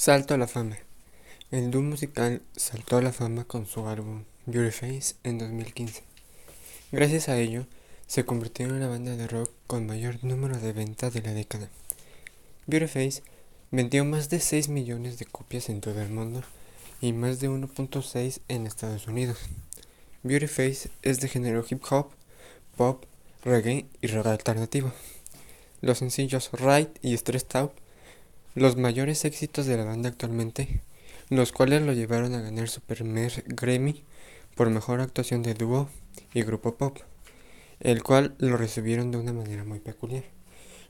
Salto a la fama. El dúo musical saltó a la fama con su álbum Beauty Face en 2015. Gracias a ello, se convirtió en la banda de rock con mayor número de ventas de la década. Beauty Face vendió más de 6 millones de copias en todo el mundo y más de 1.6 en Estados Unidos. Beauty Face es de género hip hop, pop, reggae y rock alternativo. Los sencillos Ride y Stressed Out los mayores éxitos de la banda actualmente, los cuales lo llevaron a ganar su primer Grammy por mejor actuación de dúo y grupo pop, el cual lo recibieron de una manera muy peculiar.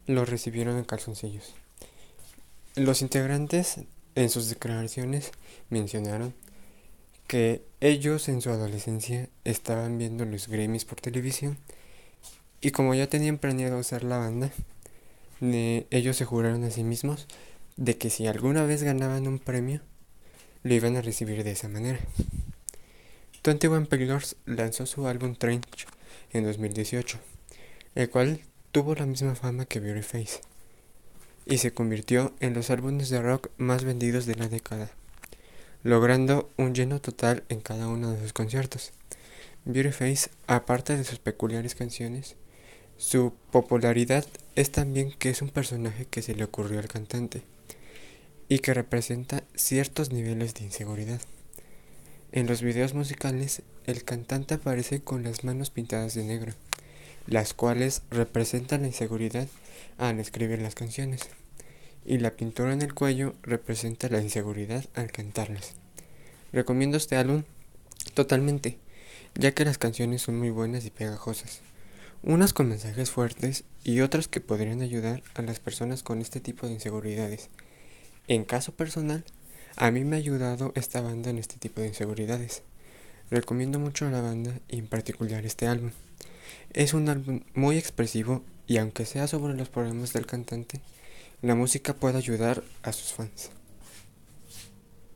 Lo recibieron en calzoncillos. Los integrantes en sus declaraciones mencionaron que ellos en su adolescencia estaban viendo los Grammys por televisión y como ya tenían planeado usar la banda, ellos se juraron a sí mismos de que si alguna vez ganaban un premio, lo iban a recibir de esa manera. Twenty One Pilots lanzó su álbum Trench en 2018, el cual tuvo la misma fama que Beauty Face, y se convirtió en los álbumes de rock más vendidos de la década, logrando un lleno total en cada uno de sus conciertos. Beauty Face, aparte de sus peculiares canciones, su popularidad es también que es un personaje que se le ocurrió al cantante y que representa ciertos niveles de inseguridad. En los videos musicales, el cantante aparece con las manos pintadas de negro, las cuales representan la inseguridad al escribir las canciones, y la pintura en el cuello representa la inseguridad al cantarlas. Recomiendo este álbum totalmente, ya que las canciones son muy buenas y pegajosas, unas con mensajes fuertes y otras que podrían ayudar a las personas con este tipo de inseguridades. En caso personal, a mí me ha ayudado esta banda en este tipo de inseguridades. Recomiendo mucho a la banda y en particular este álbum. Es un álbum muy expresivo y aunque sea sobre los problemas del cantante, la música puede ayudar a sus fans.